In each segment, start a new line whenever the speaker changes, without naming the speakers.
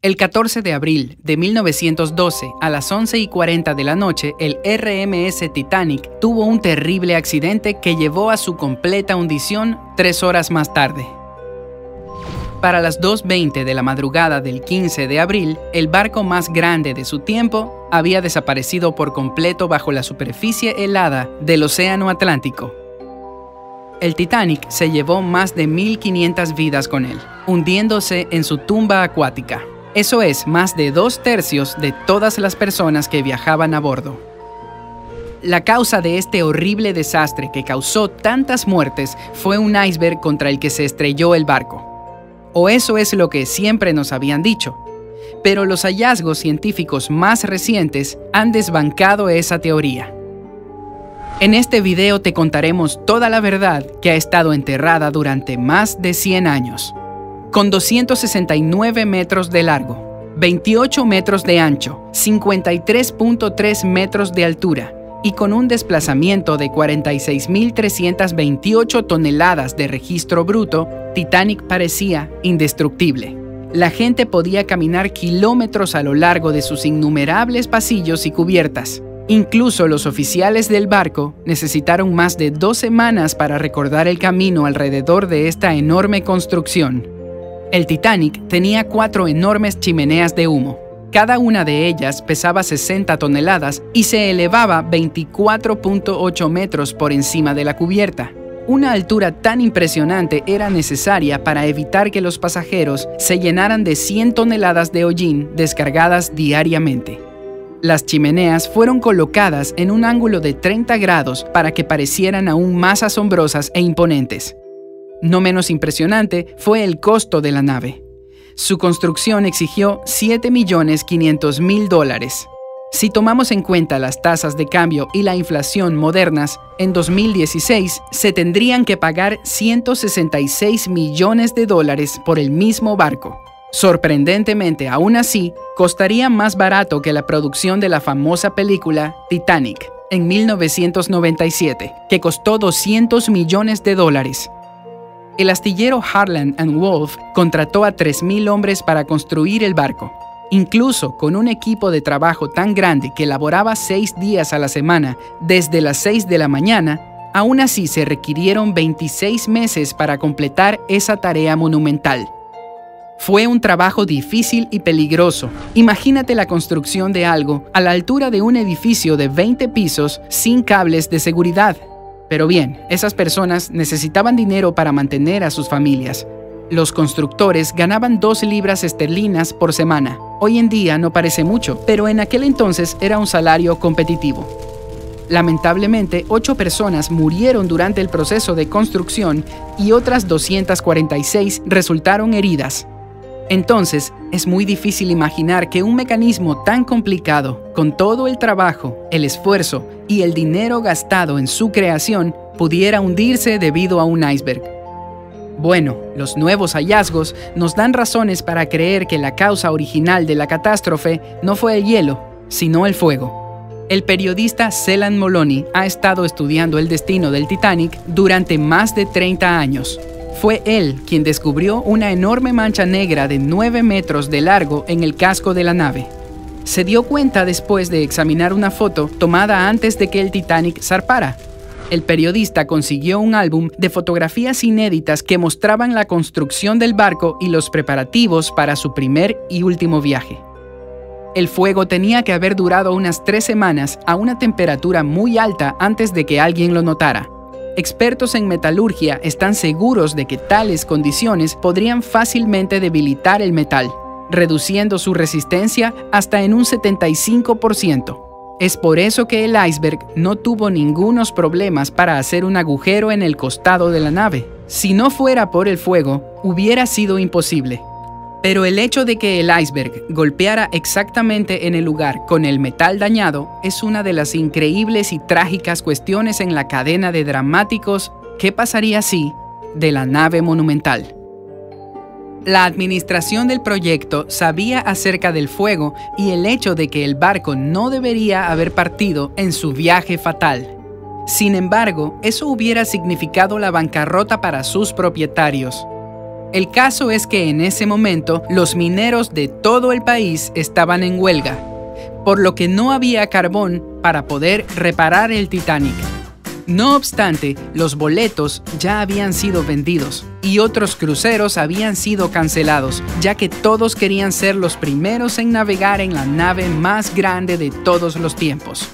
El 14 de abril de 1912, a las 11 y 40 de la noche, el RMS Titanic tuvo un terrible accidente que llevó a su completa hundición tres horas más tarde. Para las 2.20 de la madrugada del 15 de abril, el barco más grande de su tiempo había desaparecido por completo bajo la superficie helada del Océano Atlántico. El Titanic se llevó más de 1.500 vidas con él, hundiéndose en su tumba acuática. Eso es más de dos tercios de todas las personas que viajaban a bordo. La causa de este horrible desastre que causó tantas muertes fue un iceberg contra el que se estrelló el barco. O eso es lo que siempre nos habían dicho. Pero los hallazgos científicos más recientes han desbancado esa teoría. En este video te contaremos toda la verdad que ha estado enterrada durante más de 100 años con 269 metros de largo, 28 metros de ancho, 53.3 metros de altura y con un desplazamiento de 46.328 toneladas de registro bruto, Titanic parecía indestructible. La gente podía caminar kilómetros a lo largo de sus innumerables pasillos y cubiertas. Incluso los oficiales del barco necesitaron más de dos semanas para recordar el camino alrededor de esta enorme construcción. El Titanic tenía cuatro enormes chimeneas de humo. Cada una de ellas pesaba 60 toneladas y se elevaba 24.8 metros por encima de la cubierta. Una altura tan impresionante era necesaria para evitar que los pasajeros se llenaran de 100 toneladas de hollín descargadas diariamente. Las chimeneas fueron colocadas en un ángulo de 30 grados para que parecieran aún más asombrosas e imponentes. No menos impresionante fue el costo de la nave. Su construcción exigió 7.500.000 dólares. Si tomamos en cuenta las tasas de cambio y la inflación modernas, en 2016 se tendrían que pagar 166 millones de dólares por el mismo barco. Sorprendentemente, aún así, costaría más barato que la producción de la famosa película Titanic en 1997, que costó 200 millones de dólares. El astillero Harland and Wolff contrató a 3.000 hombres para construir el barco. Incluso con un equipo de trabajo tan grande que laboraba seis días a la semana, desde las 6 de la mañana, aún así se requirieron 26 meses para completar esa tarea monumental. Fue un trabajo difícil y peligroso. Imagínate la construcción de algo a la altura de un edificio de 20 pisos sin cables de seguridad. Pero bien, esas personas necesitaban dinero para mantener a sus familias. Los constructores ganaban dos libras esterlinas por semana. Hoy en día no parece mucho, pero en aquel entonces era un salario competitivo. Lamentablemente, ocho personas murieron durante el proceso de construcción y otras 246 resultaron heridas. Entonces, es muy difícil imaginar que un mecanismo tan complicado, con todo el trabajo, el esfuerzo y el dinero gastado en su creación, pudiera hundirse debido a un iceberg. Bueno, los nuevos hallazgos nos dan razones para creer que la causa original de la catástrofe no fue el hielo, sino el fuego. El periodista Celan Moloney ha estado estudiando el destino del Titanic durante más de 30 años fue él quien descubrió una enorme mancha negra de 9 metros de largo en el casco de la nave. Se dio cuenta después de examinar una foto tomada antes de que el Titanic zarpara. El periodista consiguió un álbum de fotografías inéditas que mostraban la construcción del barco y los preparativos para su primer y último viaje. El fuego tenía que haber durado unas tres semanas a una temperatura muy alta antes de que alguien lo notara. Expertos en metalurgia están seguros de que tales condiciones podrían fácilmente debilitar el metal, reduciendo su resistencia hasta en un 75%. Es por eso que el iceberg no tuvo ningunos problemas para hacer un agujero en el costado de la nave. Si no fuera por el fuego, hubiera sido imposible. Pero el hecho de que el iceberg golpeara exactamente en el lugar con el metal dañado es una de las increíbles y trágicas cuestiones en la cadena de dramáticos ¿qué pasaría si? de la nave monumental. La administración del proyecto sabía acerca del fuego y el hecho de que el barco no debería haber partido en su viaje fatal. Sin embargo, eso hubiera significado la bancarrota para sus propietarios. El caso es que en ese momento los mineros de todo el país estaban en huelga, por lo que no había carbón para poder reparar el Titanic. No obstante, los boletos ya habían sido vendidos y otros cruceros habían sido cancelados, ya que todos querían ser los primeros en navegar en la nave más grande de todos los tiempos.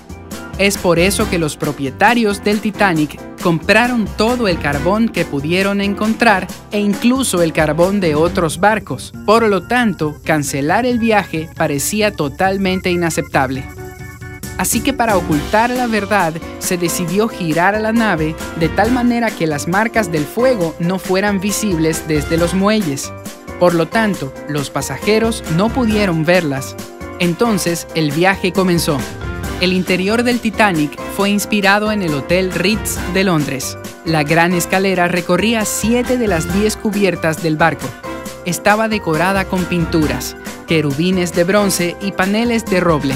Es por eso que los propietarios del Titanic compraron todo el carbón que pudieron encontrar e incluso el carbón de otros barcos. Por lo tanto, cancelar el viaje parecía totalmente inaceptable. Así que para ocultar la verdad, se decidió girar a la nave de tal manera que las marcas del fuego no fueran visibles desde los muelles. Por lo tanto, los pasajeros no pudieron verlas. Entonces, el viaje comenzó. El interior del Titanic fue inspirado en el Hotel Ritz de Londres. La gran escalera recorría siete de las diez cubiertas del barco. Estaba decorada con pinturas, querubines de bronce y paneles de roble.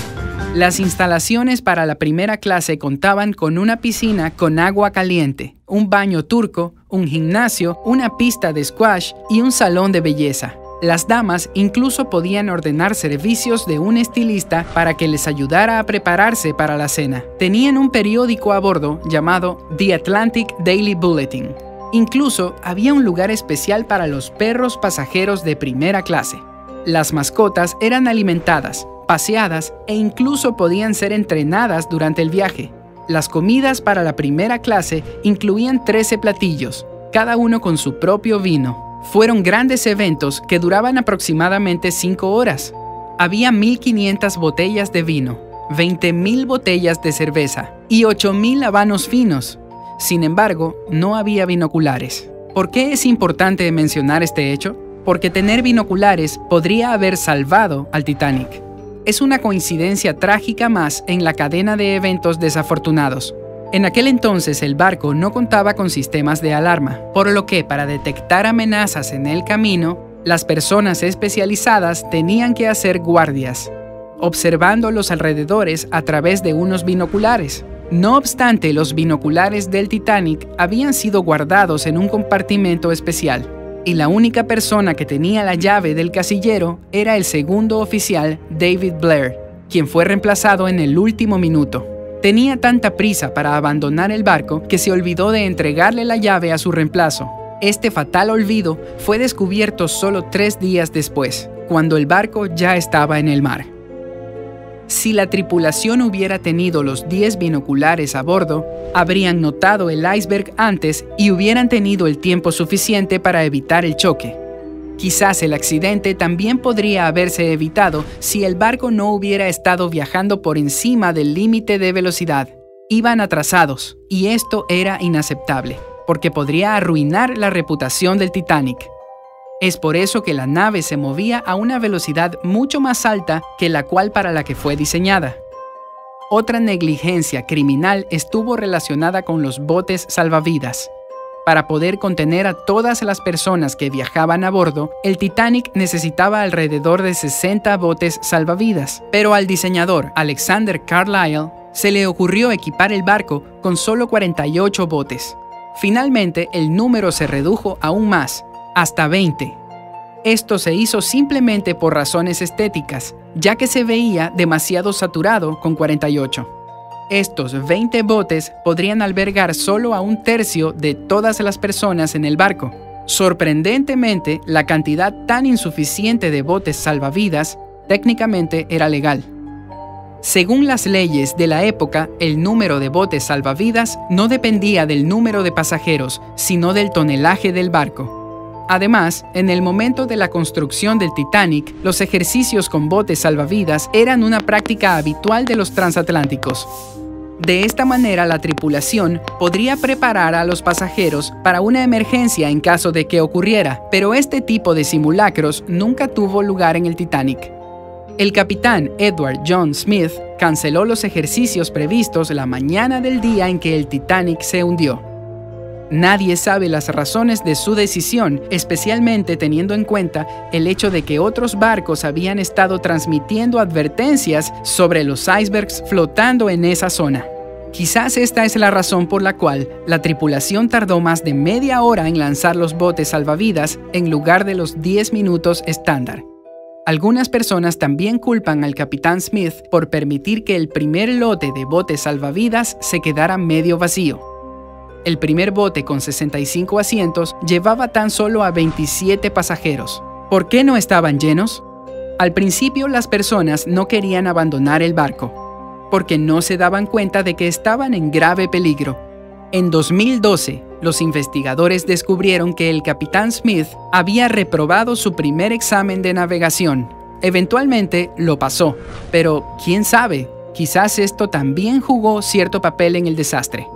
Las instalaciones para la primera clase contaban con una piscina con agua caliente, un baño turco, un gimnasio, una pista de squash y un salón de belleza. Las damas incluso podían ordenar servicios de un estilista para que les ayudara a prepararse para la cena. Tenían un periódico a bordo llamado The Atlantic Daily Bulletin. Incluso había un lugar especial para los perros pasajeros de primera clase. Las mascotas eran alimentadas, paseadas e incluso podían ser entrenadas durante el viaje. Las comidas para la primera clase incluían 13 platillos, cada uno con su propio vino. Fueron grandes eventos que duraban aproximadamente 5 horas. Había 1.500 botellas de vino, 20.000 botellas de cerveza y 8.000 habanos finos. Sin embargo, no había binoculares. ¿Por qué es importante mencionar este hecho? Porque tener binoculares podría haber salvado al Titanic es una coincidencia trágica más en la cadena de eventos desafortunados. En aquel entonces el barco no contaba con sistemas de alarma, por lo que para detectar amenazas en el camino, las personas especializadas tenían que hacer guardias, observando los alrededores a través de unos binoculares. No obstante, los binoculares del Titanic habían sido guardados en un compartimento especial y la única persona que tenía la llave del casillero era el segundo oficial David Blair, quien fue reemplazado en el último minuto. Tenía tanta prisa para abandonar el barco que se olvidó de entregarle la llave a su reemplazo. Este fatal olvido fue descubierto solo tres días después, cuando el barco ya estaba en el mar. Si la tripulación hubiera tenido los 10 binoculares a bordo, habrían notado el iceberg antes y hubieran tenido el tiempo suficiente para evitar el choque. Quizás el accidente también podría haberse evitado si el barco no hubiera estado viajando por encima del límite de velocidad. Iban atrasados, y esto era inaceptable, porque podría arruinar la reputación del Titanic. Es por eso que la nave se movía a una velocidad mucho más alta que la cual para la que fue diseñada. Otra negligencia criminal estuvo relacionada con los botes salvavidas. Para poder contener a todas las personas que viajaban a bordo, el Titanic necesitaba alrededor de 60 botes salvavidas, pero al diseñador Alexander Carlyle se le ocurrió equipar el barco con solo 48 botes. Finalmente, el número se redujo aún más, hasta 20. Esto se hizo simplemente por razones estéticas, ya que se veía demasiado saturado con 48. Estos 20 botes podrían albergar solo a un tercio de todas las personas en el barco. Sorprendentemente, la cantidad tan insuficiente de botes salvavidas técnicamente era legal. Según las leyes de la época, el número de botes salvavidas no dependía del número de pasajeros, sino del tonelaje del barco. Además, en el momento de la construcción del Titanic, los ejercicios con botes salvavidas eran una práctica habitual de los transatlánticos. De esta manera, la tripulación podría preparar a los pasajeros para una emergencia en caso de que ocurriera, pero este tipo de simulacros nunca tuvo lugar en el Titanic. El capitán Edward John Smith canceló los ejercicios previstos la mañana del día en que el Titanic se hundió. Nadie sabe las razones de su decisión, especialmente teniendo en cuenta el hecho de que otros barcos habían estado transmitiendo advertencias sobre los icebergs flotando en esa zona. Quizás esta es la razón por la cual la tripulación tardó más de media hora en lanzar los botes salvavidas en lugar de los 10 minutos estándar. Algunas personas también culpan al capitán Smith por permitir que el primer lote de botes salvavidas se quedara medio vacío. El primer bote con 65 asientos llevaba tan solo a 27 pasajeros. ¿Por qué no estaban llenos? Al principio las personas no querían abandonar el barco, porque no se daban cuenta de que estaban en grave peligro. En 2012, los investigadores descubrieron que el capitán Smith había reprobado su primer examen de navegación. Eventualmente lo pasó, pero quién sabe, quizás esto también jugó cierto papel en el desastre.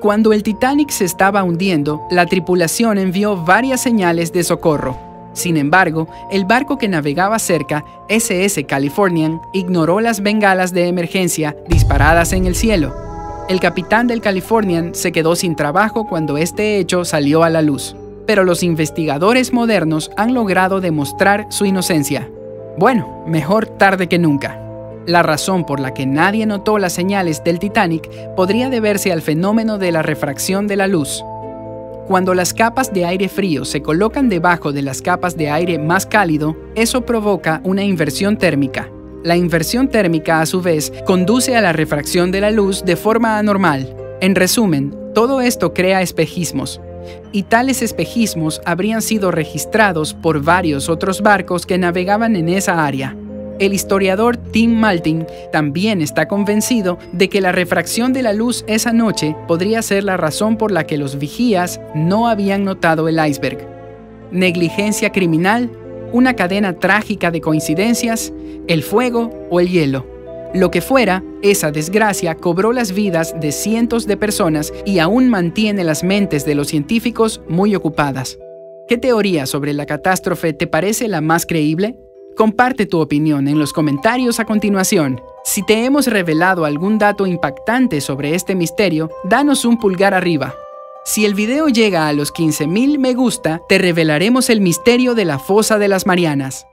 Cuando el Titanic se estaba hundiendo, la tripulación envió varias señales de socorro. Sin embargo, el barco que navegaba cerca, SS Californian, ignoró las bengalas de emergencia disparadas en el cielo el capitán del Californian se quedó sin trabajo cuando este hecho salió a la luz, pero los investigadores modernos han logrado demostrar su inocencia. Bueno, mejor tarde que nunca. La razón por la que nadie notó las señales del Titanic podría deberse al fenómeno de la refracción de la luz. Cuando las capas de aire frío se colocan debajo de las capas de aire más cálido, eso provoca una inversión térmica, la inversión térmica, a su vez, conduce a la refracción de la luz de forma anormal. En resumen, todo esto crea espejismos, y tales espejismos habrían sido registrados por varios otros barcos que navegaban en esa área. El historiador Tim Maltin también está convencido de que la refracción de la luz esa noche podría ser la razón por la que los vigías no habían notado el iceberg. Negligencia criminal una cadena trágica de coincidencias, el fuego o el hielo. Lo que fuera, esa desgracia cobró las vidas de cientos de personas y aún mantiene las mentes de los científicos muy ocupadas. ¿Qué teoría sobre la catástrofe te parece la más creíble? Comparte tu opinión en los comentarios a continuación. Si te hemos revelado algún dato impactante sobre este misterio, danos un pulgar arriba. Si el video llega a los 15.000 me gusta, te revelaremos el misterio de la fosa de las Marianas.